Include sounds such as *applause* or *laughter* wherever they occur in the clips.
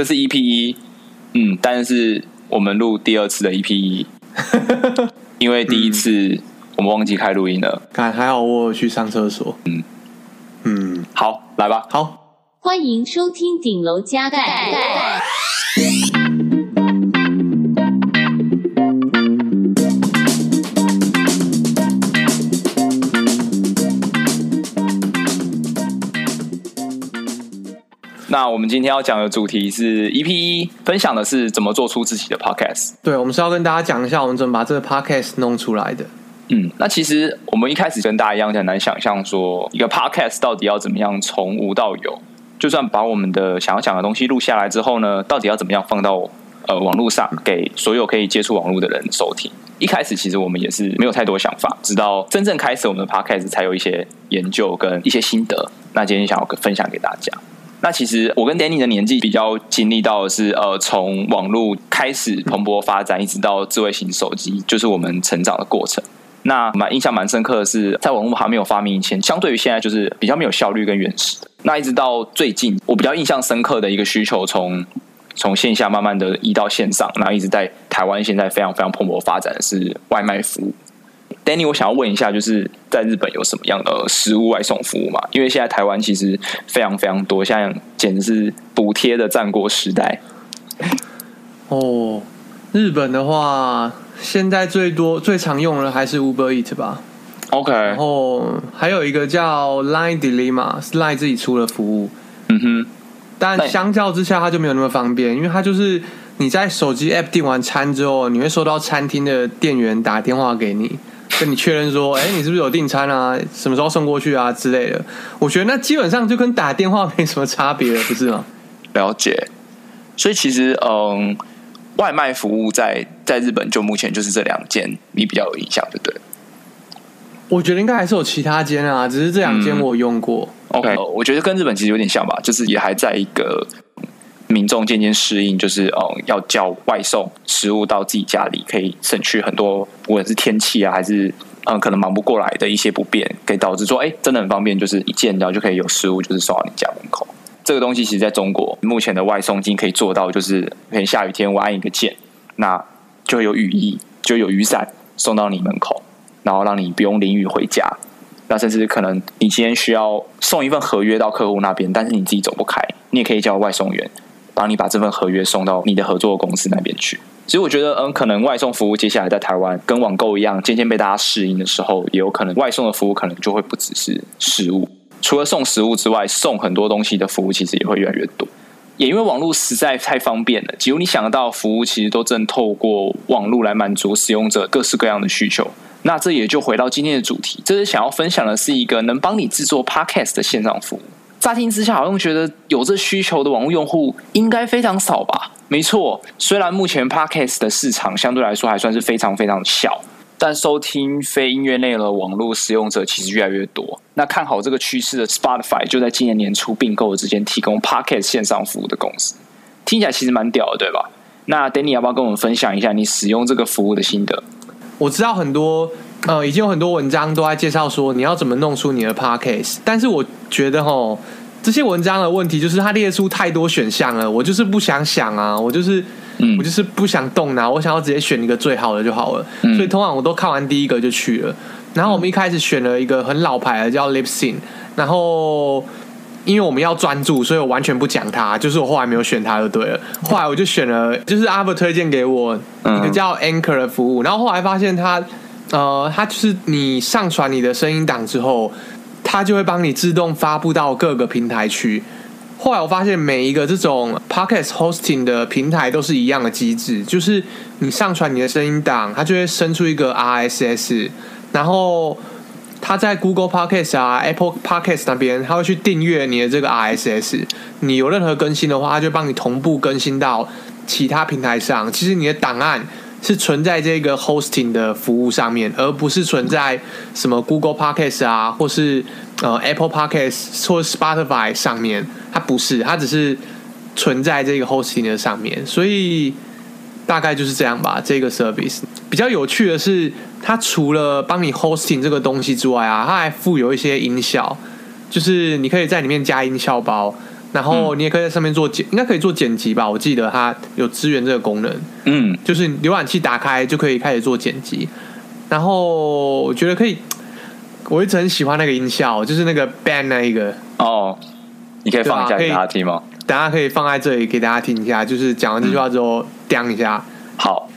这是 EP 一，嗯，但是我们录第二次的 EP 一，*laughs* 因为第一次我们忘记开录音了。看、嗯，还好我有去上厕所。嗯。嗯，好，来吧，好，欢迎收听顶楼加盖。那我们今天要讲的主题是 EP 一，分享的是怎么做出自己的 Podcast。对，我们是要跟大家讲一下我们怎么把这个 Podcast 弄出来的。嗯，那其实我们一开始跟大家一样，很难想象说一个 Podcast 到底要怎么样从无到有。就算把我们的想要讲的东西录下来之后呢，到底要怎么样放到呃网络上，给所有可以接触网络的人收听？一开始其实我们也是没有太多想法，直到真正开始我们的 Podcast 才有一些研究跟一些心得。那今天想要分享给大家。那其实我跟 Danny 的年纪比较经历到的是，呃，从网络开始蓬勃发展，一直到智慧型手机，就是我们成长的过程。那蛮印象蛮深刻的是，在网络还没有发明以前，相对于现在就是比较没有效率跟原始。那一直到最近，我比较印象深刻的一个需求，从从线下慢慢的移到线上，然后一直在台湾现在非常非常蓬勃发展的是外卖服务。Danny，我想要问一下，就是在日本有什么样的食物外送服务吗？因为现在台湾其实非常非常多，现在简直是补贴的战国时代。哦，日本的话，现在最多最常用的还是 Uber Eat 吧？OK，然后还有一个叫 Line Dilemma，是 Line 自己出的服务。嗯哼，但相较之下，它就没有那么方便，因为它就是你在手机 App 订完餐之后，你会收到餐厅的店员打电话给你。跟你确认说，哎、欸，你是不是有订餐啊？什么时候送过去啊？之类的。我觉得那基本上就跟打电话没什么差别了，不是吗？了解。所以其实，嗯，外卖服务在在日本就目前就是这两间，你比较有印象，对不对？我觉得应该还是有其他间啊，只是这两间我用过。嗯、OK，我觉得跟日本其实有点像吧，就是也还在一个。民众渐渐适应，就是嗯，要叫外送食物到自己家里，可以省去很多，无论是天气啊，还是嗯，可能忙不过来的一些不便，可以导致说，哎、真的很方便，就是一键然后就可以有食物，就是送到你家门口。这个东西其实在中国目前的外送已经可以做到，就是可能下雨天我按一个键，那就会有雨衣，就有雨伞送到你门口，然后让你不用淋雨回家。那甚至可能你今天需要送一份合约到客户那边，但是你自己走不开，你也可以叫外送员。帮你把这份合约送到你的合作公司那边去。其实我觉得，嗯，可能外送服务接下来在台湾跟网购一样，渐渐被大家适应的时候，也有可能外送的服务可能就会不只是食物。除了送食物之外，送很多东西的服务其实也会越来越多。也因为网络实在太方便了，几乎你想得到服务，其实都正透过网络来满足使用者各式各样的需求。那这也就回到今天的主题，这是想要分享的是一个能帮你制作 Podcast 的线上服务。乍听之下，好像觉得有这需求的网络用户应该非常少吧？没错，虽然目前 Podcast 的市场相对来说还算是非常非常小，但收听非音乐内容的网络使用者其实越来越多。那看好这个趋势的 Spotify 就在今年年初并购了之间提供 Podcast 线上服务的公司，听起来其实蛮屌的，对吧？那 Danny 要不要跟我们分享一下你使用这个服务的心得？我知道很多。呃，已经有很多文章都在介绍说你要怎么弄出你的 podcast，但是我觉得吼，这些文章的问题就是它列出太多选项了，我就是不想想啊，我就是，嗯，我就是不想动脑，我想要直接选一个最好的就好了。嗯，所以通常我都看完第一个就去了。然后我们一开始选了一个很老牌的叫 lip syn 然后因为我们要专注，所以我完全不讲它，就是我后来没有选它就对了。后来我就选了，就是阿伯推荐给我一个叫 Anchor 的服务，然后后来发现它。呃，它就是你上传你的声音档之后，它就会帮你自动发布到各个平台去。后来我发现每一个这种 podcast hosting 的平台都是一样的机制，就是你上传你的声音档，它就会生出一个 RSS，然后它在 Google Podcast 啊、Apple Podcast 那边，它会去订阅你的这个 RSS。你有任何更新的话，它就帮你同步更新到其他平台上。其实你的档案。是存在这个 hosting 的服务上面，而不是存在什么 Google Podcast 啊，或是呃 Apple Podcast 或 Spotify 上面。它不是，它只是存在这个 hosting 的上面。所以大概就是这样吧。这个 service 比较有趣的是，它除了帮你 hosting 这个东西之外啊，它还附有一些音效，就是你可以在里面加音效包。然后你也可以在上面做剪，应该可以做剪辑吧？我记得它有支援这个功能。嗯，就是浏览器打开就可以开始做剪辑。然后我觉得可以，我一直很喜欢那个音效，就是那个 band 那一个。哦，你可以放一下给大家听吗？大家可以放在这里给大家听一下，就是讲完这句话之后，一下。好。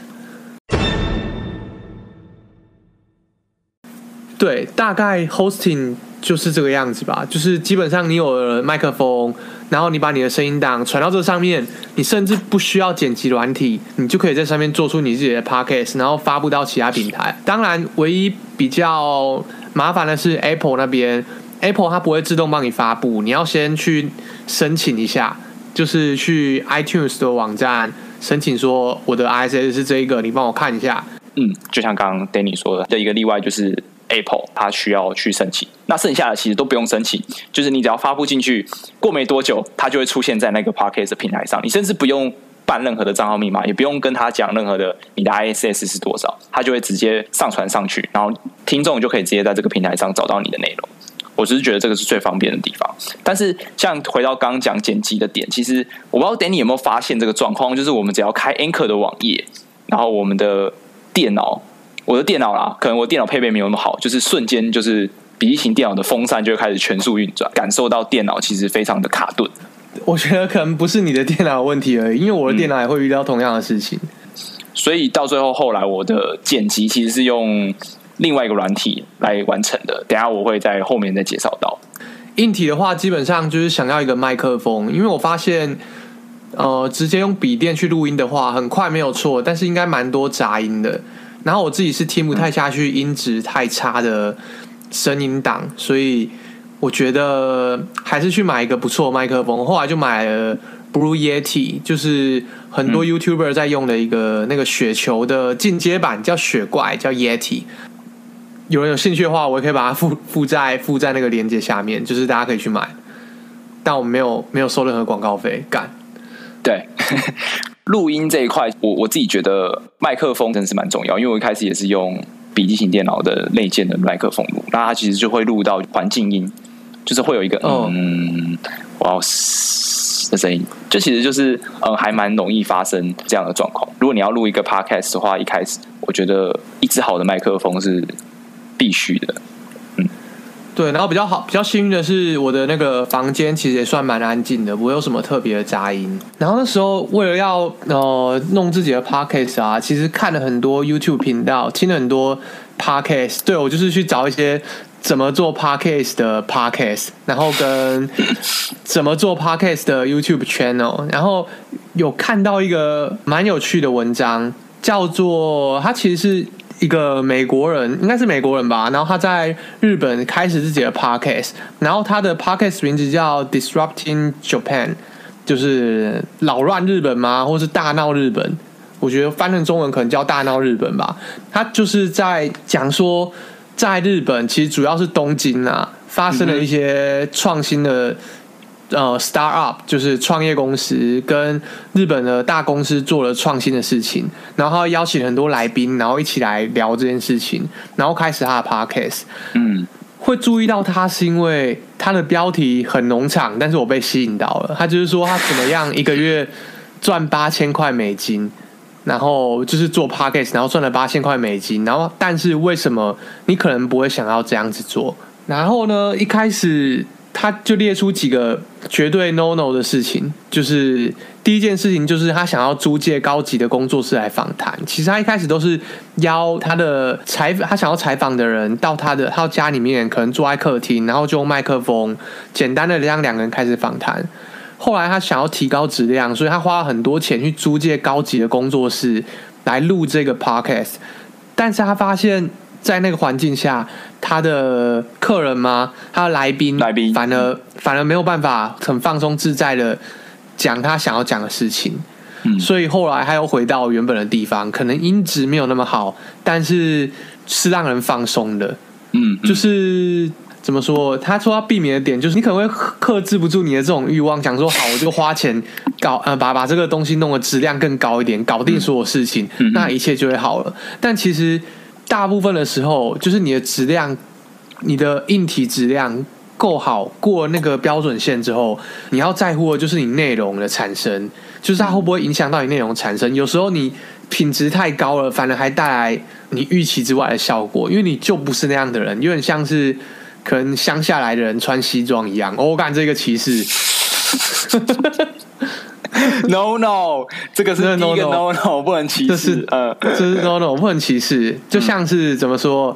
对，大概 hosting 就是这个样子吧。就是基本上你有了麦克风，然后你把你的声音档传到这上面，你甚至不需要剪辑软体，你就可以在上面做出你自己的 podcast，然后发布到其他平台。当然，唯一比较麻烦的是 Apple 那边，Apple 它不会自动帮你发布，你要先去申请一下，就是去 iTunes 的网站申请说我的 RSS 是这一个，你帮我看一下。嗯，就像刚刚 Danny 说的，这一个例外就是。Apple 它需要去申请，那剩下的其实都不用申请，就是你只要发布进去，过没多久，它就会出现在那个 Podcast 平台上。你甚至不用办任何的账号密码，也不用跟他讲任何的你的 ISS 是多少，它就会直接上传上去，然后听众就可以直接在这个平台上找到你的内容。我只是觉得这个是最方便的地方。但是像回到刚刚讲剪辑的点，其实我不知道 Danny 有没有发现这个状况，就是我们只要开 Anchor 的网页，然后我们的电脑。我的电脑啦，可能我电脑配备没有那么好，就是瞬间就是笔记型电脑的风扇就会开始全速运转，感受到电脑其实非常的卡顿。我觉得可能不是你的电脑问题而已，因为我的电脑也会遇到同样的事情。嗯，所以到最后后来我的剪辑其实是用另外一个软体来完成的，等下我会在后面再介绍到。硬体的话，基本上就是想要一个麦克风，因为我发现，呃，直接用笔电去录音的话，很快没有错，但是应该蛮多杂音的。然后我自己是听不太下去音质太差的声音档，所以我觉得还是去买一个不错的麦克风。后来就买了 Blue Yeti，就是很多 YouTuber 在用的一个那个雪球的进阶版，叫雪怪，叫 Yeti。有人有兴趣的话，我也可以把它附附在附在那个链接下面，就是大家可以去买。但我们没有没有收任何广告费，干。对。录音这一块，我我自己觉得麦克风真的是蛮重要，因为我一开始也是用笔记型电脑的内建的麦克风录，那它其实就会录到环境音，就是会有一个嗯，哇的声音，这其实就是嗯，还蛮容易发生这样的状况。如果你要录一个 podcast 的话，一开始我觉得一支好的麦克风是必须的。对，然后比较好，比较幸运的是，我的那个房间其实也算蛮安静的，不会有什么特别的杂音。然后那时候为了要呃弄自己的 podcast 啊，其实看了很多 YouTube 频道，听了很多 podcast。对，我就是去找一些怎么做 podcast 的 podcast，然后跟 *laughs* 怎么做 podcast 的 YouTube channel，然后有看到一个蛮有趣的文章，叫做它其实是。一个美国人，应该是美国人吧，然后他在日本开始自己的 podcast，然后他的 podcast 名字叫 Disrupting Japan，就是扰乱日本吗？或是大闹日本？我觉得翻成中文可能叫大闹日本吧。他就是在讲说，在日本其实主要是东京啊，发生了一些创新的。呃，startup 就是创业公司跟日本的大公司做了创新的事情，然后他邀请很多来宾，然后一起来聊这件事情，然后开始他的 podcast。嗯，会注意到他是因为他的标题很农场，但是我被吸引到了。他就是说他怎么样一个月赚八千块美金，然后就是做 podcast，然后赚了八千块美金，然后但是为什么你可能不会想要这样子做？然后呢，一开始。他就列出几个绝对 no no 的事情，就是第一件事情就是他想要租借高级的工作室来访谈。其实他一开始都是邀他的采他想要采访的人到他的他家里面，可能坐在客厅，然后就用麦克风简单的让两个人开始访谈。后来他想要提高质量，所以他花了很多钱去租借高级的工作室来录这个 podcast。但是他发现。在那个环境下，他的客人吗？他的来宾，来宾反而反而没有办法很放松自在的讲他想要讲的事情。嗯，所以后来他又回到原本的地方，可能音质没有那么好，但是是让人放松的。嗯，就是怎么说？他说要避免的点就是你可能会克制不住你的这种欲望，想说好，我就花钱搞呃把把这个东西弄得质量更高一点，搞定所有事情，嗯，那一切就会好了。但其实。大部分的时候，就是你的质量，你的硬体质量够好，过那个标准线之后，你要在乎的就是你内容的产生，就是它会不会影响到你内容产生。有时候你品质太高了，反而还带来你预期之外的效果，因为你就不是那样的人，有点像是可能乡下来的人穿西装一样。哦，我感这个歧视。*laughs* No no，这个是第一个 no no，不能歧视。呃，这是 no no，不能歧视。就像是怎么说？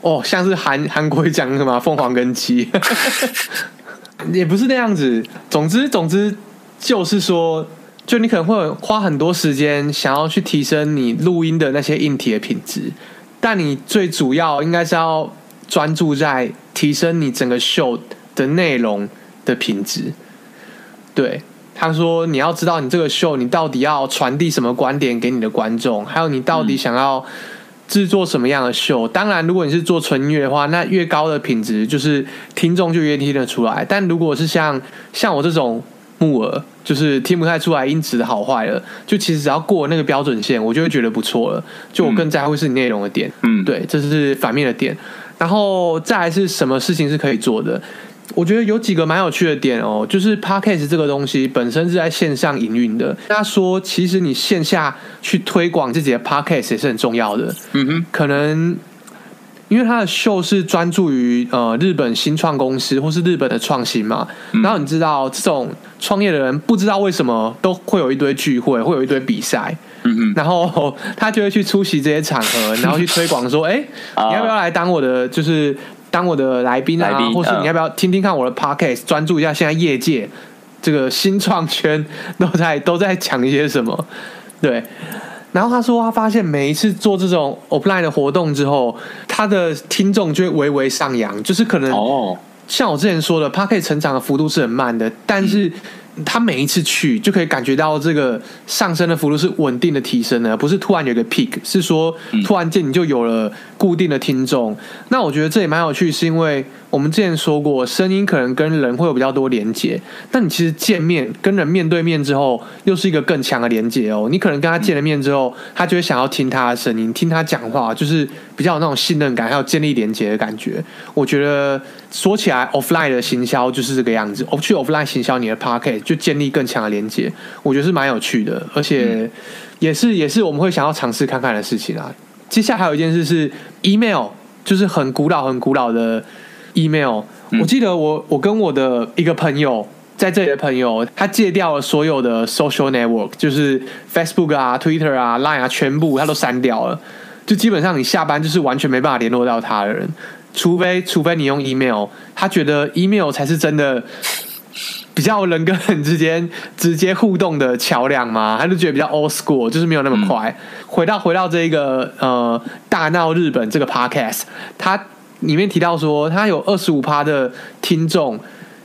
哦，像是韩韩国讲什么凤凰跟鸡，也不是那样子。总之总之就是说，就你可能会花很多时间想要去提升你录音的那些硬体的品质，但你最主要应该是要专注在提升你整个秀的内容的品质。对。他说：“你要知道，你这个秀，你到底要传递什么观点给你的观众，还有你到底想要制作什么样的秀。当然，如果你是做纯音乐的话，那越高的品质，就是听众就越听得出来。但如果是像像我这种木耳，就是听不太出来音质的好坏了，就其实只要过那个标准线，我就会觉得不错了。就我更在乎是你内容的点，嗯，对，这是反面的点。然后再来是什么事情是可以做的？”我觉得有几个蛮有趣的点哦，就是 Podcast 这个东西本身是在线上营运的。他说，其实你线下去推广自己的 Podcast 也是很重要的。嗯哼，可能因为他的秀是专注于呃日本新创公司或是日本的创新嘛。然后你知道，这种创业的人不知道为什么都会有一堆聚会，会有一堆比赛。嗯哼，然后他就会去出席这些场合，然后去推广说：“ *laughs* 哎，你要不要来当我的就是？”当我的来宾啊，宾或是你要不要听听看我的 podcast，专、嗯、注一下现在业界这个新创圈都在 *laughs* 都在讲一些什么？对。然后他说，他发现每一次做这种 offline 的活动之后，他的听众就会微微上扬，就是可能像我之前说的 podcast 成长的幅度是很慢的，但是。他每一次去就可以感觉到这个上升的幅度是稳定的提升的，不是突然有个 peak，是说突然间你就有了固定的听众。那我觉得这也蛮有趣，是因为我们之前说过，声音可能跟人会有比较多连接，但你其实见面跟人面对面之后，又是一个更强的连接哦。你可能跟他见了面之后，他就会想要听他的声音，听他讲话，就是比较有那种信任感，还有建立连接的感觉。我觉得说起来，offline 的行销就是这个样子，我去 offline 行销你的 podcast 就建立更强的连接，我觉得是蛮有趣的，而且也是也是我们会想要尝试看看的事情啊。接下来还有一件事是 email，就是很古老很古老的 email。我记得我我跟我的一个朋友在这里的朋友，他戒掉了所有的 social network，就是 Facebook 啊、Twitter 啊、Line 啊，全部他都删掉了。就基本上你下班就是完全没办法联络到他的人，除非除非你用 email，他觉得 email 才是真的。比较人跟人之间直接互动的桥梁嘛，他就觉得比较 old school，就是没有那么快。嗯、回到回到这个呃大闹日本这个 podcast，它里面提到说，他有二十五趴的听众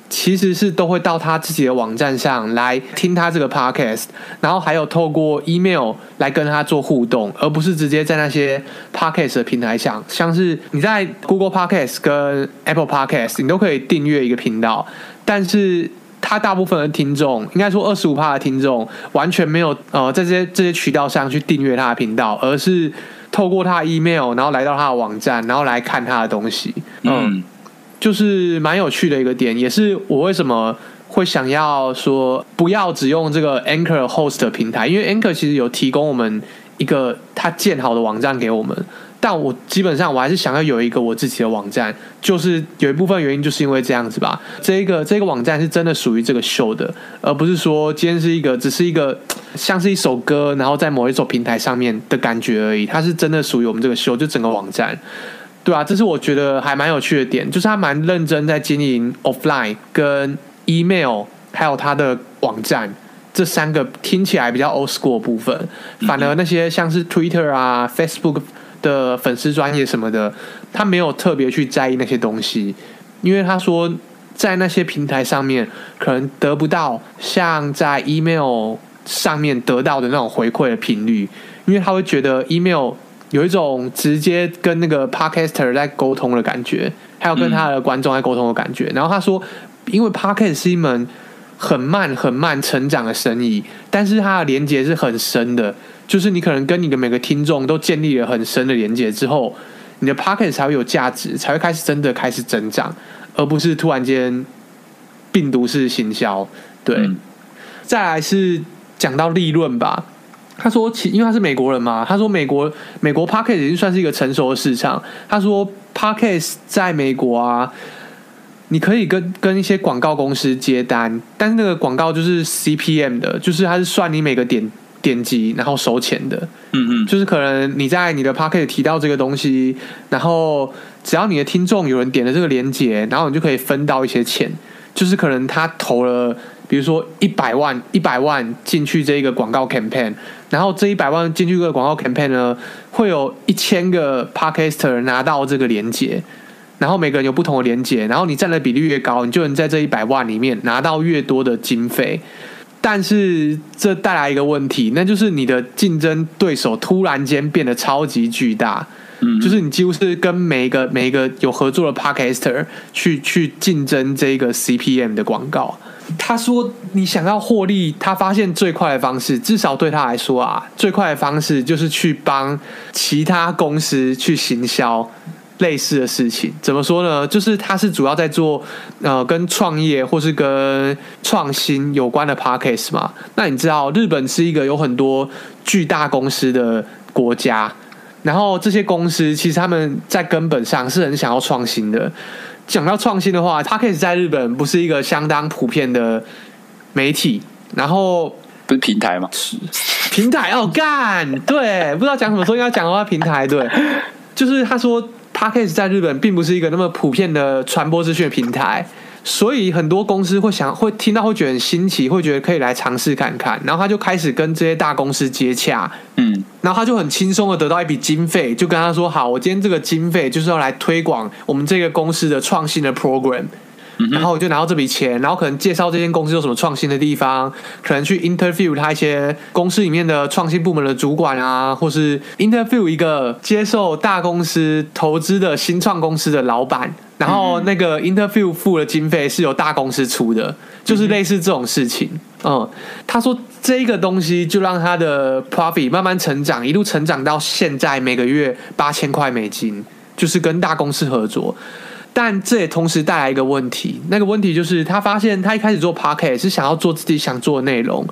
其实是都会到他自己的网站上来听他这个 podcast，然后还有透过 email 来跟他做互动，而不是直接在那些 podcast 的平台上，像是你在 Google Podcast 跟 Apple Podcast，你都可以订阅一个频道，但是。他大部分的听众，应该说二十五趴的听众，完全没有呃在这些这些渠道上去订阅他的频道，而是透过他的 email，然后来到他的网站，然后来看他的东西。嗯，嗯就是蛮有趣的一个点，也是我为什么会想要说不要只用这个 Anchor Host 的平台，因为 Anchor 其实有提供我们一个他建好的网站给我们。但我基本上我还是想要有一个我自己的网站，就是有一部分原因就是因为这样子吧。这一个这个网站是真的属于这个秀的，而不是说今天是一个只是一个像是一首歌，然后在某一首平台上面的感觉而已。它是真的属于我们这个秀，就整个网站，对啊，这是我觉得还蛮有趣的点，就是他蛮认真在经营 offline 跟 email，还有他的网站这三个听起来比较 old school 的部分，反而那些像是 Twitter 啊、Facebook。的粉丝专业什么的，他没有特别去在意那些东西，因为他说在那些平台上面可能得不到像在 email 上面得到的那种回馈的频率，因为他会觉得 email 有一种直接跟那个 podcaster 在沟通的感觉，还有跟他的观众在沟通的感觉。然后他说，因为 podcast 是一门很慢很慢成长的生意，但是它的连接是很深的。就是你可能跟你的每个听众都建立了很深的连接之后，你的 podcast 才会有价值，才会开始真的开始增长。而不是突然间病毒式行销。对，嗯再来是讲到利润吧。他说其，其因为他是美国人嘛，他说美国美国 Podcast 已经算是一个成熟的市场。他说 Podcast 在美国啊，你可以跟跟一些广告公司接单，但是那个广告就是 CPM 的，就是它是算你每个点点击然后收钱的。嗯嗯，就是可能你在你的 Podcast 提到这个东西，然后只要你的听众有人点了这个链接，然后你就可以分到一些钱。就是可能他投了，比如说一百万一百万进去这一个广告 campaign，然后这一百万进去这个广告 campaign 呢，会有一千个 Podcaster 拿到这个连结，然后每个人有不同的连接，然后你占的比例越高，你就能在这一百万里面拿到越多的经费。但是这带来一个问题，那就是你的竞争对手突然间变得超级巨大。嗯，就是你几乎是跟每一个每一个有合作的 Podcaster 去去竞争这个 CPM 的广告。他说，你想要获利，他发现最快的方式，至少对他来说啊，最快的方式就是去帮其他公司去行销类似的事情。怎么说呢？就是他是主要在做呃跟创业或是跟创新有关的 Podcast 嘛。那你知道，日本是一个有很多巨大公司的国家。然后这些公司其实他们在根本上是很想要创新的。讲到创新的话，Podcast 在日本不是一个相当普遍的媒体。然后不是平台吗？平台哦，干对，不知道讲什么时候应该讲的话，平台对，就是他说 Podcast 在日本并不是一个那么普遍的传播资讯的平台。所以很多公司会想，会听到会觉得很新奇，会觉得可以来尝试看看，然后他就开始跟这些大公司接洽，嗯，然后他就很轻松的得到一笔经费，就跟他说：“好，我今天这个经费就是要来推广我们这个公司的创新的 program。”然后我就拿到这笔钱，然后可能介绍这间公司有什么创新的地方，可能去 interview 他一些公司里面的创新部门的主管啊，或是 interview 一个接受大公司投资的新创公司的老板，然后那个 interview 付的经费是由大公司出的，就是类似这种事情。嗯，他说这个东西就让他的 profit 慢慢成长，一路成长到现在每个月八千块美金，就是跟大公司合作。但这也同时带来一个问题，那个问题就是他发现他一开始做 Podcast 是想要做自己想做的内容，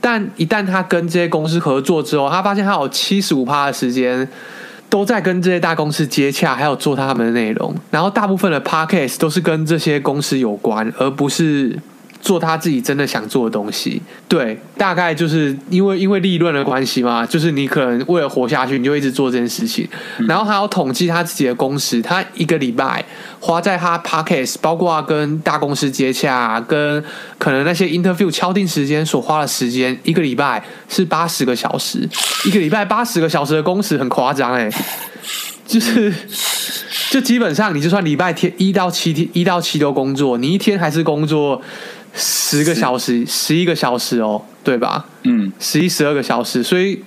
但一旦他跟这些公司合作之后，他发现他有七十五趴的时间都在跟这些大公司接洽，还有做他们的内容，然后大部分的 Podcast 都是跟这些公司有关，而不是。做他自己真的想做的东西，对，大概就是因为因为利润的关系嘛，就是你可能为了活下去，你就一直做这件事情。然后还要统计他自己的工时，他一个礼拜花在他 Podcast，包括跟大公司接洽，跟可能那些 interview 敲定时间所花的时间，一个礼拜是八十个小时，一个礼拜八十个小时的工时很夸张哎，*laughs* 就是就基本上你就算礼拜天一到七天一到七都工作，你一天还是工作。十个小时，十一个小时哦，对吧？嗯，十一、十二个小时，所以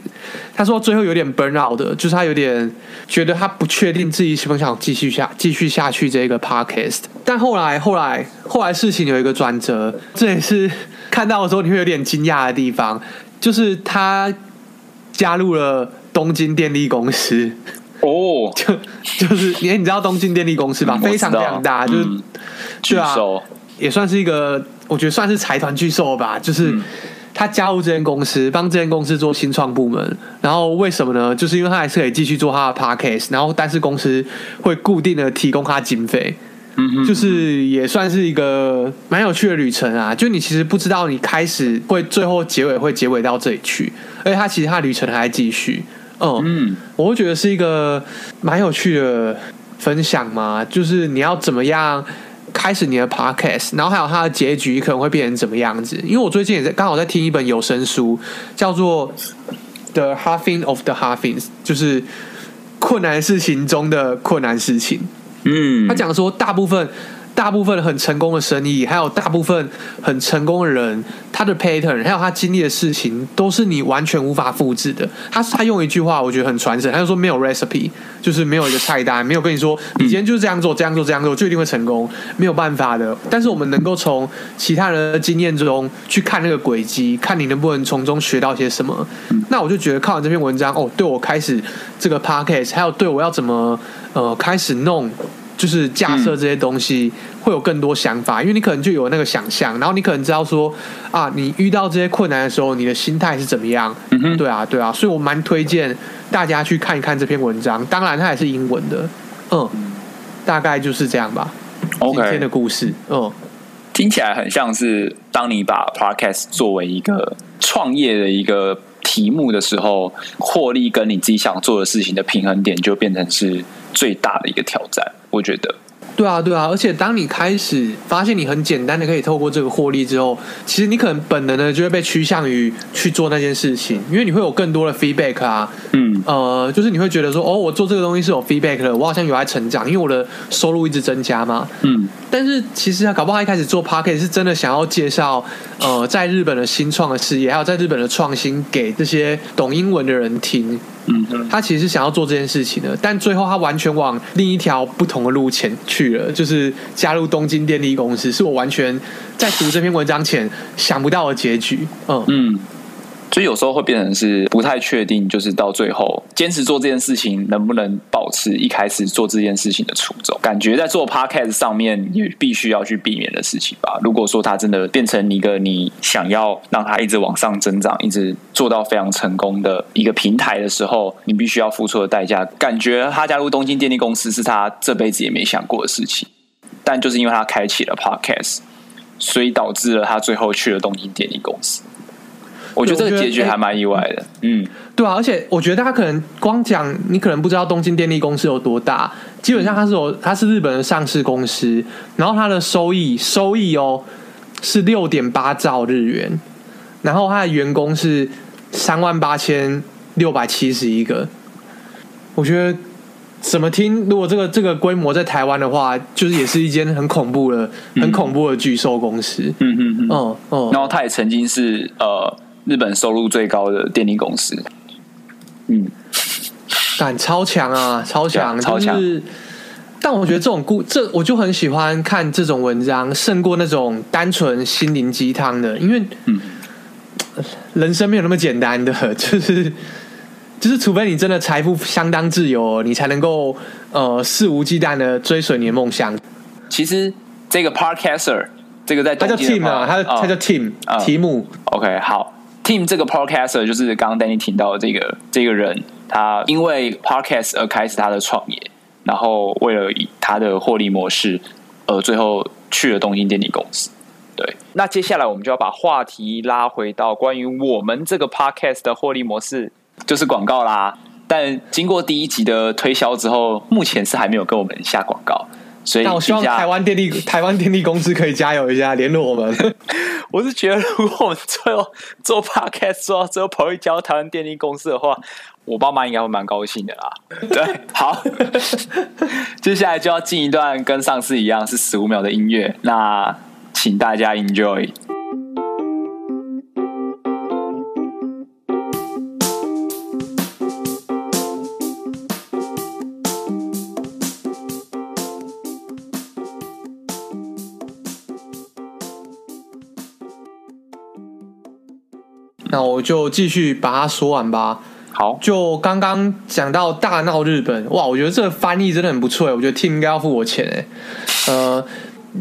他说最后有点 burn out 的，就是他有点觉得他不确定自己是不想继续下继续下去这个 podcast。但后来，后来，后来事情有一个转折，这也是看到的时候你会有点惊讶的地方，就是他加入了东京电力公司。哦，*laughs* 就就是你你知道东京电力公司吧？嗯、非常非常大，就是对啊，也算是一个。我觉得算是财团巨兽吧，就是他加入这间公司，帮这间公司做新创部门。然后为什么呢？就是因为他还是可以继续做他的 podcast，然后但是公司会固定的提供他经费。嗯，就是也算是一个蛮有趣的旅程啊。就你其实不知道你开始会最后结尾会结尾到这里去，而且他其实他的旅程还在继续。嗯，嗯，我会觉得是一个蛮有趣的分享嘛，就是你要怎么样。开始你的 podcast，然后还有它的结局可能会变成怎么样子？因为我最近也在刚好在听一本有声书，叫做《The Halfing of the Halfings》，就是困难事情中的困难事情。嗯，他讲说大部分。大部分很成功的生意，还有大部分很成功的人，他的 pattern，还有他经历的事情，都是你完全无法复制的。他他用一句话，我觉得很传神，他就说没有 recipe，就是没有一个菜单，没有跟你说你今天就是这样做，这样做，这样做就一定会成功，没有办法的。但是我们能够从其他人的经验中去看那个轨迹，看你能不能从中学到些什么。那我就觉得看完这篇文章，哦，对我开始这个 podcast，还有对我要怎么呃开始弄。就是架设这些东西会有更多想法，因为你可能就有那个想象，然后你可能知道说啊，你遇到这些困难的时候，你的心态是怎么样？嗯哼，对啊，对啊，所以我蛮推荐大家去看一看这篇文章。当然，它也是英文的，嗯，大概就是这样吧。今天的故事，嗯，听起来很像是当你把 Podcast 作为一个创业的一个题目的时候，获利跟你自己想做的事情的平衡点就变成是最大的一个挑战，我觉得。对啊，对啊，而且当你开始发现你很简单的可以透过这个获利之后，其实你可能本能的就会被趋向于去做那件事情，因为你会有更多的 feedback 啊，嗯，呃，就是你会觉得说，哦，我做这个东西是有 feedback 的，我好像有在成长，因为我的收入一直增加嘛，嗯，但是其实啊，搞不好一开始做 podcast 是真的想要介绍，呃，在日本的新创的事业，还有在日本的创新给这些懂英文的人听。嗯，他其实是想要做这件事情的，但最后他完全往另一条不同的路前就是加入东京电力公司，是我完全在读这篇文章前想不到的结局。嗯嗯。所以有时候会变成是不太确定，就是到最后坚持做这件事情能不能保持一开始做这件事情的初衷？感觉在做 podcast 上面也必须要去避免的事情吧。如果说它真的变成一个你想要让它一直往上增长，一直做到非常成功的一个平台的时候，你必须要付出的代价，感觉他加入东京电力公司是他这辈子也没想过的事情。但就是因为他开启了 podcast，所以导致了他最后去了东京电力公司。我觉得这个结局还蛮意外的，嗯，对啊，而且我觉得他可能光讲，你可能不知道东京电力公司有多大，基本上它是有，它是日本的上市公司，然后它的收益收益哦是六点八兆日元，然后它的员工是三万八千六百七十一个，我觉得怎么听，如果这个这个规模在台湾的话，就是也是一间很恐怖的、很恐怖的巨兽公司，嗯嗯嗯，哦哦，然后他也曾经是呃。日本收入最高的电力公司，嗯，*laughs* 感超强啊，超强，超强。就是，但我觉得这种故，这我就很喜欢看这种文章，胜过那种单纯心灵鸡汤的，因为，嗯，人生没有那么简单的，*laughs* 就是，就是，除非你真的财富相当自由，你才能够呃肆无忌惮的追随你的梦想。其实这个 Podcaster，这个在他叫 Tim 啊，他他叫 Tim，题目，OK，好。Tim 这个 Podcaster 就是刚刚 Danny 听到的这个这个人，他因为 Podcast 而开始他的创业，然后为了以他的获利模式，而最后去了东京电力公司。对，那接下来我们就要把话题拉回到关于我们这个 Podcast 的获利模式，就是广告啦。但经过第一集的推销之后，目前是还没有跟我们下广告。所以，那我希望台湾电力台湾电力公司可以加油一下，联络我们。*laughs* 我是觉得，如果我们最后做 podcast 做到最后跑去交台湾电力公司的话，我爸妈应该会蛮高兴的啦。*laughs* 对，好，*laughs* 接下来就要进一段跟上次一样是十五秒的音乐，那请大家 enjoy。那我就继续把它说完吧。好，就刚刚讲到大闹日本，哇，我觉得这个翻译真的很不错。我觉得 Tim 应该要付我钱哎。呃，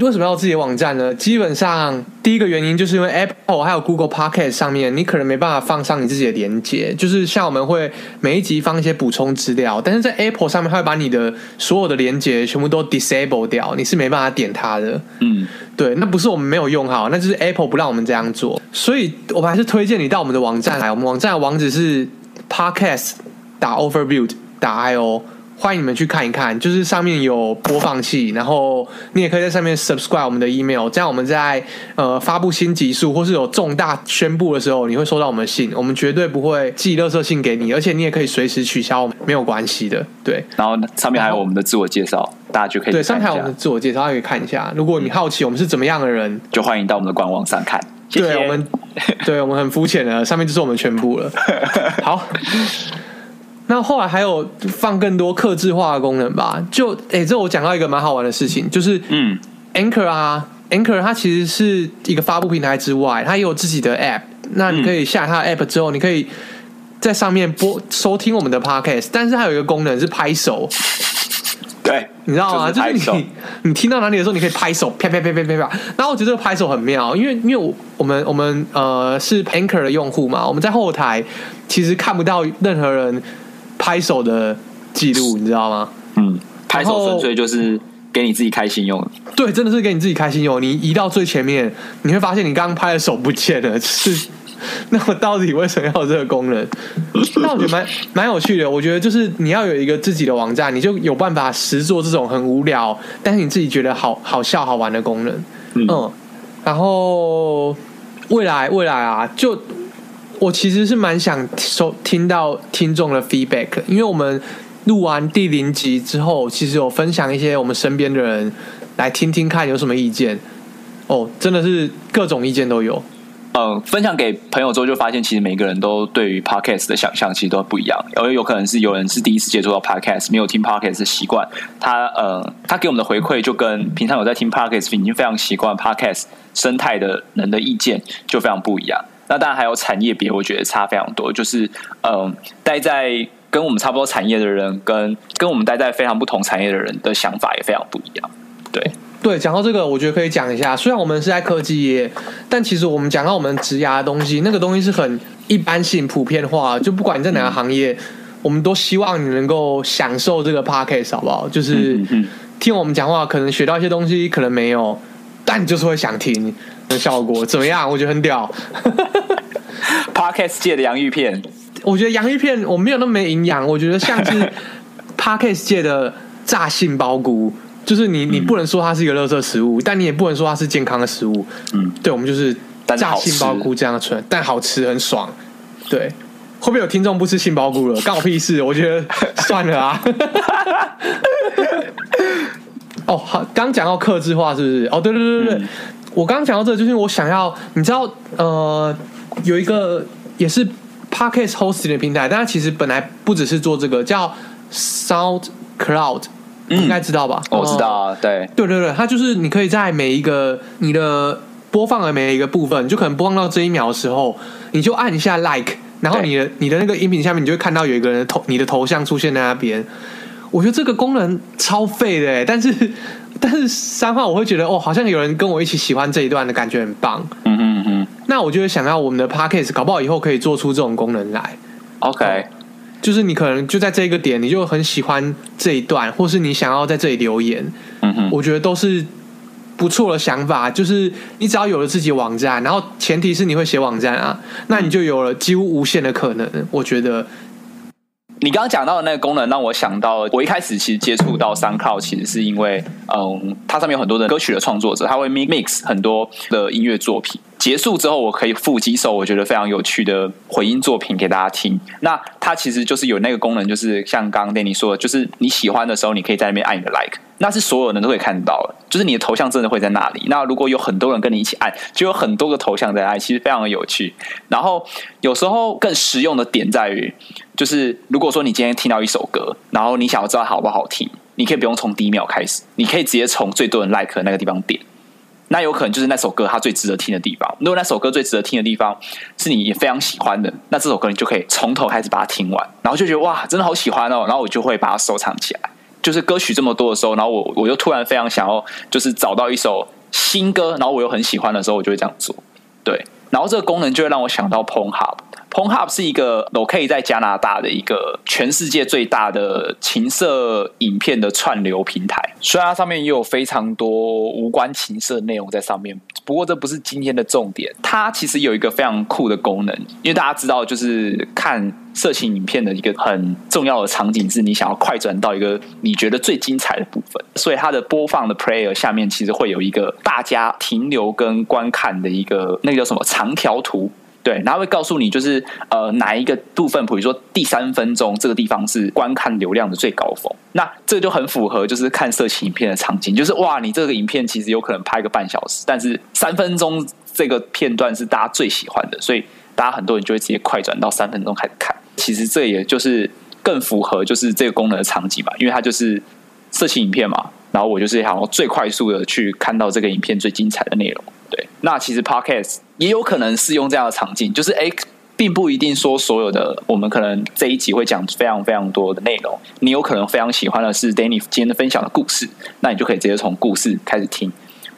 为什么要自己的网站呢？基本上第一个原因就是因为 Apple 还有 Google Podcast 上面，你可能没办法放上你自己的连接。就是像我们会每一集放一些补充资料，但是在 Apple 上面，它会把你的所有的连接全部都 disable 掉，你是没办法点它的。嗯。对，那不是我们没有用好，那就是 Apple 不让我们这样做，所以我们还是推荐你到我们的网站来。我们网站的网址是 podcast 打 overbuild 打 io。欢迎你们去看一看，就是上面有播放器，然后你也可以在上面 subscribe 我们的 email，这样我们在呃发布新集数或是有重大宣布的时候，你会收到我们的信，我们绝对不会寄垃圾信给你，而且你也可以随时取消，没有关系的。对，然后上面还有我们的自我介绍，大家就可以对，上面还有我们的自我介绍，大家可以看一下。如果你好奇我们是怎么样的人，就欢迎到我们的官网上看。谢谢。对，我们对我们很肤浅的，上面就是我们全部了。好。*laughs* 那后来还有放更多克制化的功能吧？就诶、欸，这我讲到一个蛮好玩的事情，就是嗯，Anchor 啊，Anchor 它其实是一个发布平台之外，它也有自己的 App。那你可以下它的 App 之后，你可以在上面播收听我们的 Podcast。但是它有一个功能是拍手，对，你知道吗？就是，是你你听到哪里的时候，你可以拍手，啪啪啪啪啪啪。然后我觉得这个拍手很妙，因为因为我我们我们呃是 Anchor 的用户嘛，我们在后台其实看不到任何人拍手的记录，你知道吗？嗯，拍手纯粹就是给你自己开心用。对，真的是给你自己开心用。你移到最前面，你会发现你刚刚拍的手不见了，是。*laughs* 那我到底为什么要有这个功能？*laughs* 那我觉得蛮蛮有趣的。我觉得就是你要有一个自己的网站，你就有办法实做这种很无聊，但是你自己觉得好好笑好玩的功能。嗯，嗯，然后未来未来啊，就我其实是蛮想收听到听众的 feedback，因为我们录完第零集之后，其实有分享一些我们身边的人来听听看有什么意见。哦，真的是各种意见都有。嗯，分享给朋友之后，就发现其实每个人都对于 podcast 的想象其实都不一样。而有可能是有人是第一次接触到 podcast，没有听 podcast 的习惯，他呃，他给我们的回馈就跟平常有在听 podcast 已经非常习惯 podcast 生态的人的意见就非常不一样。那当然还有产业别，我觉得差非常多。就是嗯、呃，待在跟我们差不多产业的人，跟跟我们待在非常不同产业的人的想法也非常不一样。对。对，讲到这个，我觉得可以讲一下。虽然我们是在科技业，但其实我们讲到我们职涯的东西，那个东西是很一般性、普遍化。就不管你在哪个行业，我们都希望你能够享受这个 podcast，好不好？就是听我们讲话，可能学到一些东西，可能没有，但你就是会想听的效果怎么样？我觉得很屌。podcast 界的洋芋片，我觉得洋芋片我没有那么没营养，我觉得像是 *laughs* podcast 界的炸杏鲍菇。就是你，你不能说它是一个垃圾食物，嗯，但你也不能说它是健康的食物。嗯，对，我们就是炸杏鲍菇这样的，但好吃，很爽。对，会不会有听众不吃杏鲍菇了？干我屁事！我觉得 *laughs* 算了啊。*laughs* 哦，好，刚讲到克制化是不是？哦，对对对对对，嗯，我刚刚讲到这个，就是我想要，你知道，呃，有一个也是 Podcast hosting 的平台，但它其实本来不只是做这个，叫 SoundCloud。嗯、应该知道吧？我知道啊，对，对对对，它就是你可以在每一个你的播放的每一个部分，就可能播放到这一秒的时候，你就按一下 like，然后你的你的那个音频下面，你就会看到有一个人的头，你的头像出现在那边。我觉得这个功能超废的，但是但是三号我会觉得哦，好像有人跟我一起喜欢这一段的感觉很棒。嗯嗯嗯，那我就会想要我们的 podcast 搞不好以后可以做出这种功能来。OK。嗯就是你可能就在这个点，你就很喜欢这一段，或是你想要在这里留言，嗯哼，我觉得都是不错的想法。就是你只要有了自己网站，然后前提是你会写网站啊，那你就有了几乎无限的可能。我觉得。你刚刚讲到的那个功能，让我想到，我一开始其实接触到 SoundCloud，其实是因为，嗯，它上面有很多的歌曲的创作者，他会 mix 很多的音乐作品。结束之后，我可以附几首我觉得非常有趣的回音作品给大家听。那它其实就是有那个功能，就是像刚刚对你说的，就是你喜欢的时候，你可以在那边按一个 like，那是所有人都可以看到的，就是你的头像真的会在那里。那如果有很多人跟你一起按，就有很多个头像在按，其实非常的有趣。然后有时候更实用的点在于，就是如果说你今天听到一首歌，然后你想要知道好不好听，你可以不用从第一秒开始，你可以直接从最多人 like 那个地方点。那有可能就是那首歌它最值得听的地方。如果那首歌最值得听的地方是你也非常喜欢的，那这首歌你就可以从头开始把它听完，然后就觉得哇，真的好喜欢哦，然后我就会把它收藏起来。就是歌曲这么多的时候，然后我我又突然非常想要，就是找到一首新歌，然后我又很喜欢的时候，我就会这样做。对，然后这个功能就会让我想到 p o n h u b。Pornhub 是一个我可以在加拿大的一个全世界最大的情色影片的串流平台，虽然它上面也有非常多无关情色内容在上面，不过这不是今天的重点。它其实有一个非常酷的功能，因为大家知道，就是看色情影片的一个很重要的场景是你想要快转到一个你觉得最精彩的部分，所以它的播放的 player 下面其实会有一个大家停留跟观看的一个那个叫什么长条图。对，然后会告诉你，就是呃哪一个部分，比如说第三分钟这个地方是观看流量的最高峰，那这就很符合就是看色情影片的场景，就是哇，你这个影片其实有可能拍个半小时，但是三分钟这个片段是大家最喜欢的，所以大家很多人就会直接快转到三分钟开始看。其实这也就是更符合就是这个功能的场景吧，因为它就是色情影片嘛，然后我就是想要最快速的去看到这个影片最精彩的内容。对，那其实 Podcast 也有可能适用这样的场景，就是哎，并不一定说所有的我们可能这一集会讲非常非常多的内容，你有可能非常喜欢的是 Danny 今天的分享的故事，那你就可以直接从故事开始听，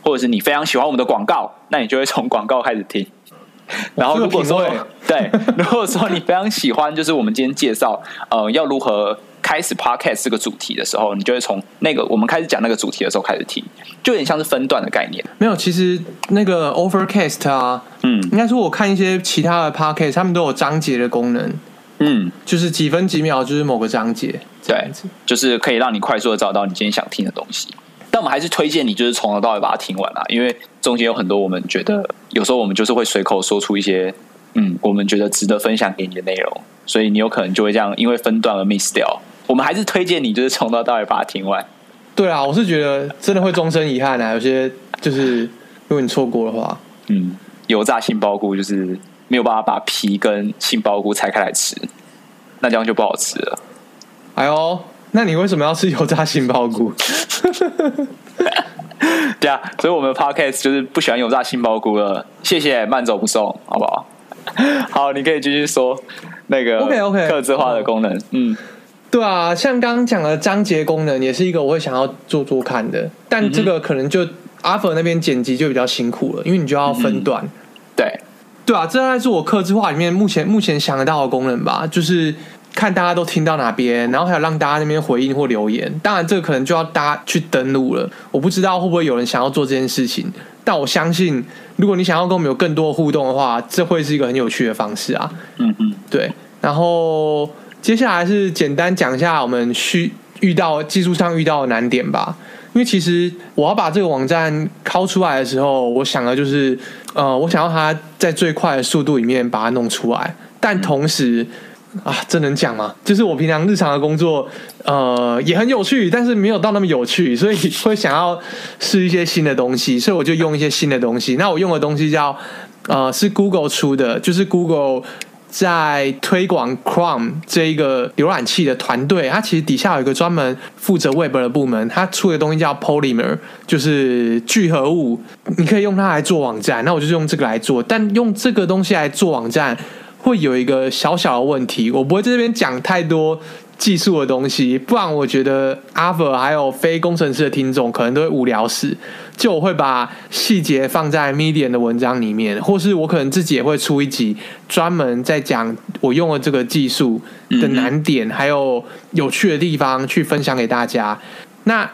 或者是你非常喜欢我们的广告，那你就会从广告开始听。*laughs* 然后如果说对，如果说你非常喜欢，就是我们今天介绍呃要如何开始 Podcast 这个主题的时候，你就会从那个我们开始讲那个主题的时候开始听，就有点像是分段的概念。没有，其实那个 Overcast 啊，嗯，应该说我看一些其他的 Podcast，他们都有章节的功能，嗯，就是几分几秒就是某个章节，对，就是可以让你快速的找到你今天想听的东西。但我们还是推荐你就是从头到尾把它听完啦，因为中间有很多我们觉得有时候我们就是会随口说出一些嗯，我们觉得值得分享给你的内容，所以你有可能就会这样因为分段而 miss 掉。我们还是推荐你，就是从头到尾把它听完。对啊，我是觉得真的会终身遗憾啊。有些就是如果你错过的话，嗯，油炸杏鲍菇就是没有办法把皮跟杏鲍菇拆开来吃，那这样就不好吃了。哎呦，那你为什么要吃油炸杏鲍菇？*laughs* 对啊，所以我们的 podcast 就是不喜欢油炸杏鲍菇了。谢谢，慢走不送，好不好？好，你可以继续说那个 OK OK 客制化的功能，嗯。对啊，像刚刚讲的章节功能也是一个我会想要做做看的，但这个可能就 Arthur 那边剪辑就比较辛苦了，因为你就要分段。嗯、对，对啊，这大概是我克制化里面目前目前想得到的功能吧，就是看大家都听到哪边，然后还有让大家那边回应或留言。当然，这个可能就要大家去登录了，我不知道会不会有人想要做这件事情，但我相信，如果你想要跟我们有更多的互动的话，这会是一个很有趣的方式啊。嗯嗯，对，然后。接下来是简单讲一下我们需遇到技术上遇到的难点吧，因为其实我要把这个网站拷出来的时候，我想的就是，呃，我想要它在最快的速度里面把它弄出来，但同时啊，这能讲吗？就是我平常日常的工作，呃，也很有趣，但是没有到那么有趣，所以会想要试一些新的东西，所以我就用一些新的东西。那我用的东西叫，呃，是 Google 出的，就是 Google。在推广 Chrome 这一个浏览器的团队，它其实底下有一个专门负责 Web 的部门，它出的东西叫 Polymer，就是聚合物，你可以用它来做网站。那我就用这个来做，但用这个东西来做网站会有一个小小的问题，我不会在这边讲太多。技术的东西，不然我觉得阿 Ver 还有非工程师的听众可能都会无聊死。就我会把细节放在 Medium 的文章里面，或是我可能自己也会出一集专门在讲我用的这个技术的难点，还有有趣的地方去分享给大家。那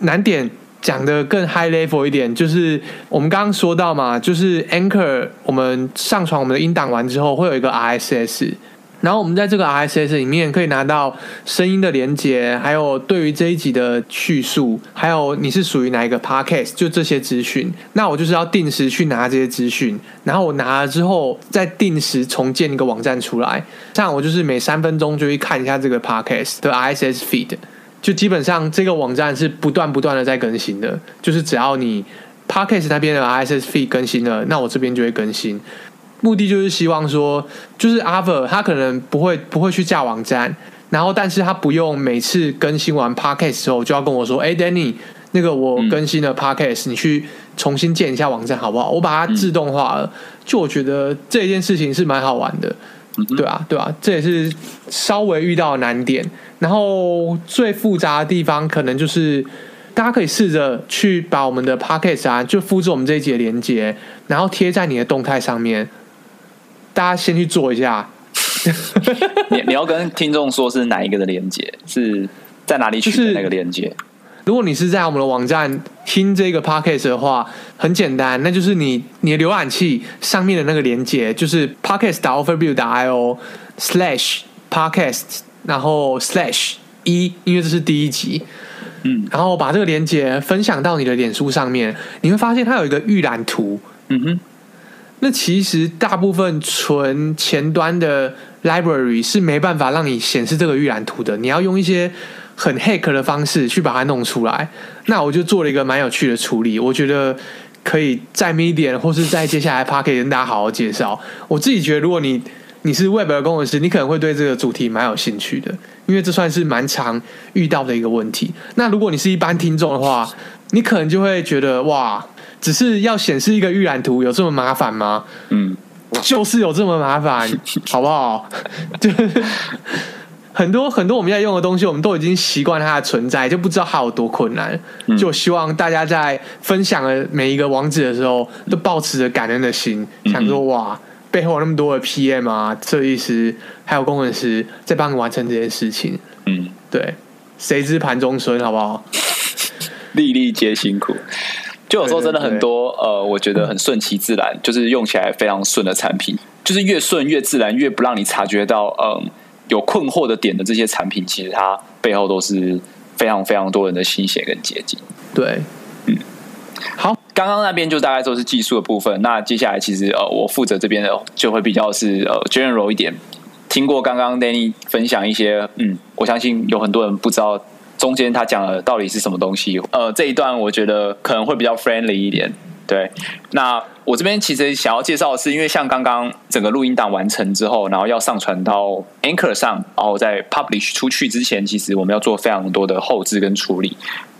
难点讲得更 high level 一点，就是我们刚刚说到嘛，就是 Anchor 我们上传我们的音档完之后，会有一个 RSS。然后我们在这个 RSS 里面可以拿到声音的连接，还有对于这一集的叙述，还有你是属于哪一个 Podcast，就这些资讯。那我就是要定时去拿这些资讯，然后我拿了之后再定时重建一个网站出来。这样我就是每三分钟就会看一下这个 Podcast 的 RSS feed，就基本上这个网站是不断不断的在更新的。就是只要你 Podcast 那边的 RSS feed 更新了，那我这边就会更新。目的就是希望说，就是 Arthur 他可能不会不会去架网站，然后但是他不用每次更新完 Podcast 之后就要跟我说，哎，Danny，那个我更新了 Podcast，你去重新建一下网站好不好？我把它自动化了，就我觉得这件事情是蛮好玩的，对啊，对啊，这也是稍微遇到的难点。然后最复杂的地方可能就是，大家可以试着去把我们的 Podcast 啊，就复制我们这一节的连接，然后贴在你的动态上面。大家先去做一下。*laughs* 你你要跟听众说是哪一个的连接？是在哪里取的那个连接？如果你是在我们的网站听这个 podcast 的话，很简单，那就是你你的浏览器上面的那个连接，就是 podcast.overview.io slash podcast，然后 slash 一，因为这是第一集。嗯，然后把这个连接分享到你的脸书上面，你会发现它有一个预览图。嗯哼。那其实大部分纯前端的 library 是没办法让你显示这个预览图的，你要用一些很 hack 的方式去把它弄出来。那我就做了一个蛮有趣的处理，我觉得可以在 Medium 或是在接下来 Podcast 跟大家好好介绍。我自己觉得，如果你你是 Web 的工程师，你可能会对这个主题蛮有兴趣的，因为这算是蛮常遇到的一个问题。那如果你是一般听众的话，你可能就会觉得哇。只是要显示一个预览图，有这么麻烦吗？嗯，就是有这么麻烦，*laughs* 好不好？*laughs* 就是很多很多我们在用的东西，我们都已经习惯它的存在，就不知道它有多困难。就希望大家在分享了每一个网址的时候，都保持着感恩的心，想说哇，背后有那么多的 PM 啊、设计师还有工程师在帮你完成这件事情。嗯，对，谁知盘中餐，好不好？*laughs* 粒粒皆辛苦。就有时候真的很多，呃，我觉得很顺其自然，就是用起来非常顺的产品，就是越顺越自然，越不让你察觉到，嗯，有困惑的点的这些产品，其实它背后都是非常非常多人的心血跟结晶。对，嗯，好，刚刚那边就大概都是技术的部分，那接下来其实呃，我负责这边的就会比较是呃 general 一点。听过刚刚 Danny 分享一些，嗯，我相信有很多人不知道。中间他讲的到底是什么东西？呃，这一段我觉得可能会比较 friendly 一点。对，那我这边其实想要介绍的是，因为像刚刚整个录音档完成之后，然后要上传到 Anchor 上，然后在 publish 出去之前，其实我们要做非常多的后置跟处理。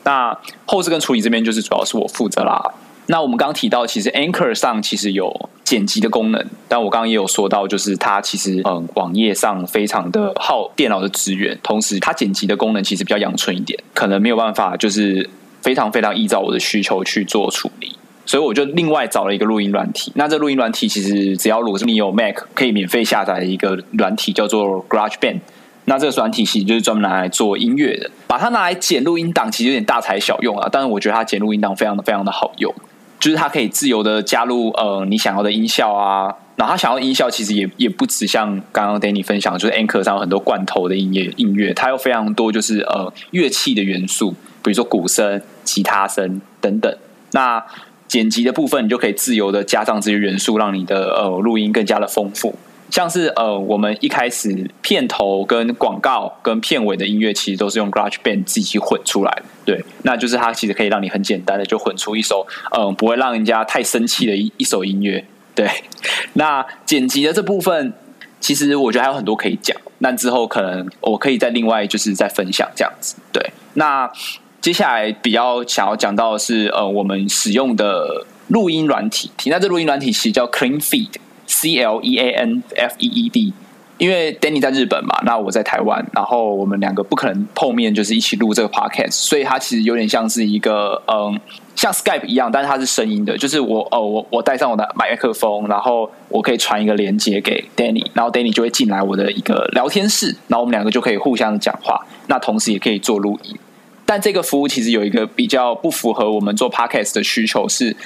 那后置跟处理这边就是主要是我负责啦。那我们刚刚提到，其实 Anchor 上其实有剪辑的功能，但我刚刚也有说到，就是它其实嗯，网页上非常的耗电脑的资源，同时它剪辑的功能其实比较阳春一点，可能没有办法就是非常非常依照我的需求去做处理，所以我就另外找了一个录音软体。那这录音软体其实只要如果是你有 Mac 可以免费下载一个软体，叫做 GarageBand。那这个软体其实就是专门拿来做音乐的，把它拿来剪录音档，其实有点大材小用啊，但是我觉得它剪录音档非常的非常的好用。就是它可以自由的加入呃你想要的音效啊，然后它想要的音效其实也也不止像刚刚 Danny 分享，就是 Anchor 上有很多罐头的音乐音乐，它有非常多就是呃乐器的元素，比如说鼓声、吉他声等等。那剪辑的部分，你就可以自由的加上这些元素，让你的呃录音更加的丰富。像是呃，我们一开始片头跟广告跟片尾的音乐，其实都是用 GarageBand 自己混出来的。对，那就是它其实可以让你很简单的就混出一首嗯、呃，不会让人家太生气的一一首音乐。对，*laughs* 那剪辑的这部分，其实我觉得还有很多可以讲。那之后可能我可以再另外就是再分享这样子。对，那接下来比较想要讲到的是呃，我们使用的录音软体。那这录音软体其实叫 Clean Feed。C L E A N F E E D，因为 Danny 在日本嘛，那我在台湾，然后我们两个不可能碰面，就是一起录这个 podcast，所以它其实有点像是一个嗯，像 Skype 一样，但是它是声音的，就是我哦，我我带上我的麦克风，然后我可以传一个连接给 Danny，然后 Danny 就会进来我的一个聊天室，然后我们两个就可以互相讲话，那同时也可以做录音。但这个服务其实有一个比较不符合我们做 podcast 的需求是。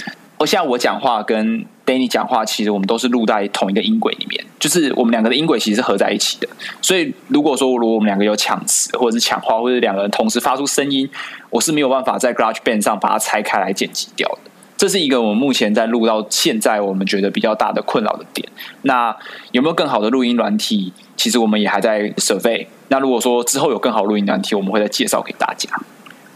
像我讲话跟 Danny 讲话，其实我们都是录在同一个音轨里面，就是我们两个的音轨其实是合在一起的。所以如果说如果我们两个有抢词，或者是抢话，或者两个人同时发出声音，我是没有办法在 GarageBand 上把它拆开来剪辑掉的。这是一个我们目前在录到现在我们觉得比较大的困扰的点。那有没有更好的录音软体？其实我们也还在 survey。那如果说之后有更好录音软体，我们会再介绍给大家。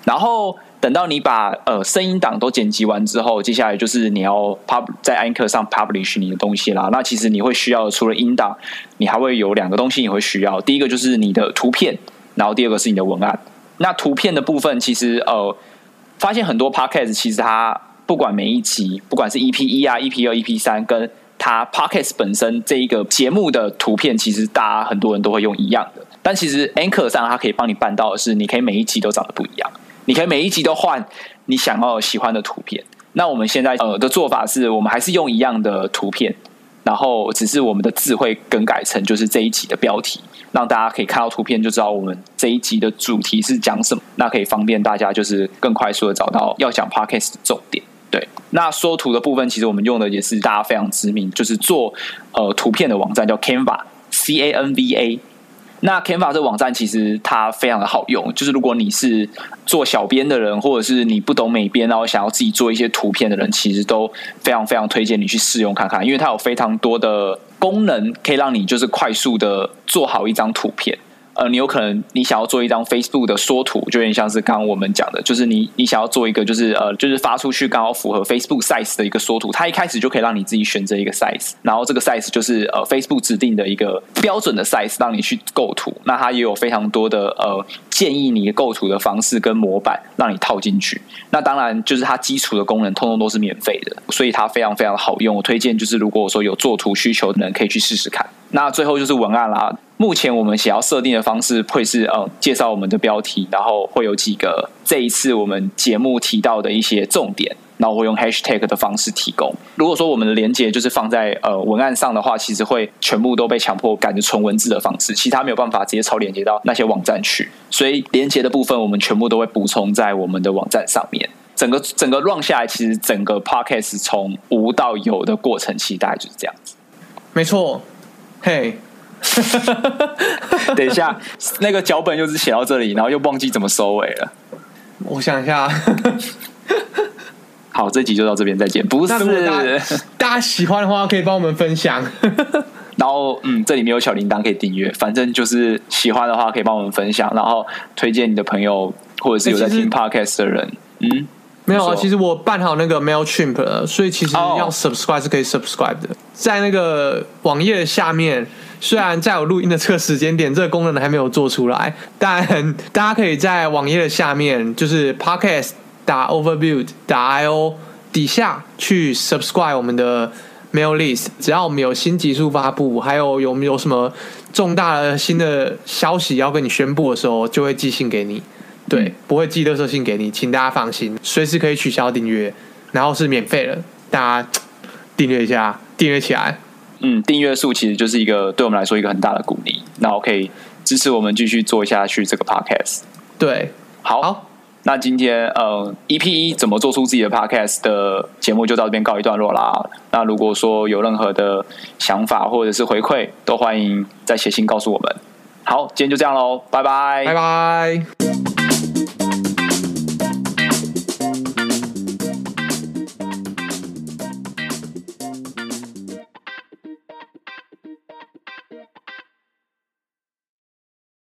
然后。等到你把呃声音档都剪辑完之后，接下来就是你要 pub 在 Anchor 上 publish 你的东西啦。那其实你会需要除了音档，你还会有两个东西你会需要。第一个就是你的图片，然后第二个是你的文案。那图片的部分，其实呃发现很多 podcast 其实它不管每一集，不管是 EP 一啊、EP 二、EP 三，跟它 podcast 本身这一个节目的图片，其实大家很多人都会用一样的。但其实 Anchor 上它可以帮你办到的是，你可以每一集都长得不一样。你可以每一集都换你想要喜欢的图片。那我们现在呃的做法是，我们还是用一样的图片，然后只是我们的字会更改成就是这一集的标题，让大家可以看到图片就知道我们这一集的主题是讲什么。那可以方便大家就是更快速的找到要讲 podcast 的重点。对，那缩图的部分其实我们用的也是大家非常知名，就是做呃图片的网站叫 Canva，C A N V A。那 Canva 这个网站其实它非常的好用，就是如果你是做小编的人，或者是你不懂美编，然后想要自己做一些图片的人，其实都非常非常推荐你去试用看看，因为它有非常多的功能可以让你就是快速的做好一张图片。呃，你有可能你想要做一张 Facebook 的缩图，就有点像是刚刚我们讲的，就是你你想要做一个就是呃，就是发出去刚好符合 Facebook size 的一个缩图，它一开始就可以让你自己选择一个 size，然后这个 size 就是呃 Facebook 指定的一个标准的 size，让你去构图。那它也有非常多的呃建议你构图的方式跟模板让你套进去。那当然就是它基础的功能通通都是免费的，所以它非常非常好用。我推荐就是如果说有做图需求的人可以去试试看。那最后就是文案啦。目前我们想要设定的方式会是呃介绍我们的标题，然后会有几个这一次我们节目提到的一些重点，然后会用 hashtag 的方式提供。如果说我们的连接就是放在呃文案上的话，其实会全部都被强迫改成纯文字的方式，其他没有办法直接超连接到那些网站去。所以连接的部分我们全部都会补充在我们的网站上面。整个整个 run 下来，其实整个 podcast 从无到有的过程，其实大概就是这样子。没错，嘿、hey。*laughs* 等一下，那个脚本又是写到这里，然后又忘记怎么收尾了。我想一下，*laughs* 好，这集就到这边，再见。不是，大家，大家喜欢的话可以帮我们分享。*laughs* 然后，嗯，这里面有小铃铛可以订阅。反正就是喜欢的话可以帮我们分享，然后推荐你的朋友，或者是有在听 Podcast 的人。嗯，没有啊，其实我办好那个 Mailchimp 了，所以其实要 subscribe 是可以 subscribe 的，在那个网页下面。虽然在我录音的这个时间点，这个功能还没有做出来，但大家可以在网页的下面，就是 podcast 打 overview 打 io 底下去 subscribe 我们的 mail list。只要我们有新技术发布，还有有没有什么重大的新的消息要跟你宣布的时候，就会寄信给你。对，不会寄垃圾信给你，请大家放心，随时可以取消订阅，然后是免费的，大家订阅一下，订阅起来。嗯，订阅数其实就是一个对我们来说一个很大的鼓励，然后可以支持我们继续做下去这个 podcast。对，好，好，那今天呃 EP 一怎么做出自己的 podcast 的节目就到这边告一段落啦。那如果说有任何的想法或者是回馈，都欢迎再写信告诉我们。好，今天就这样喽，拜拜，拜拜。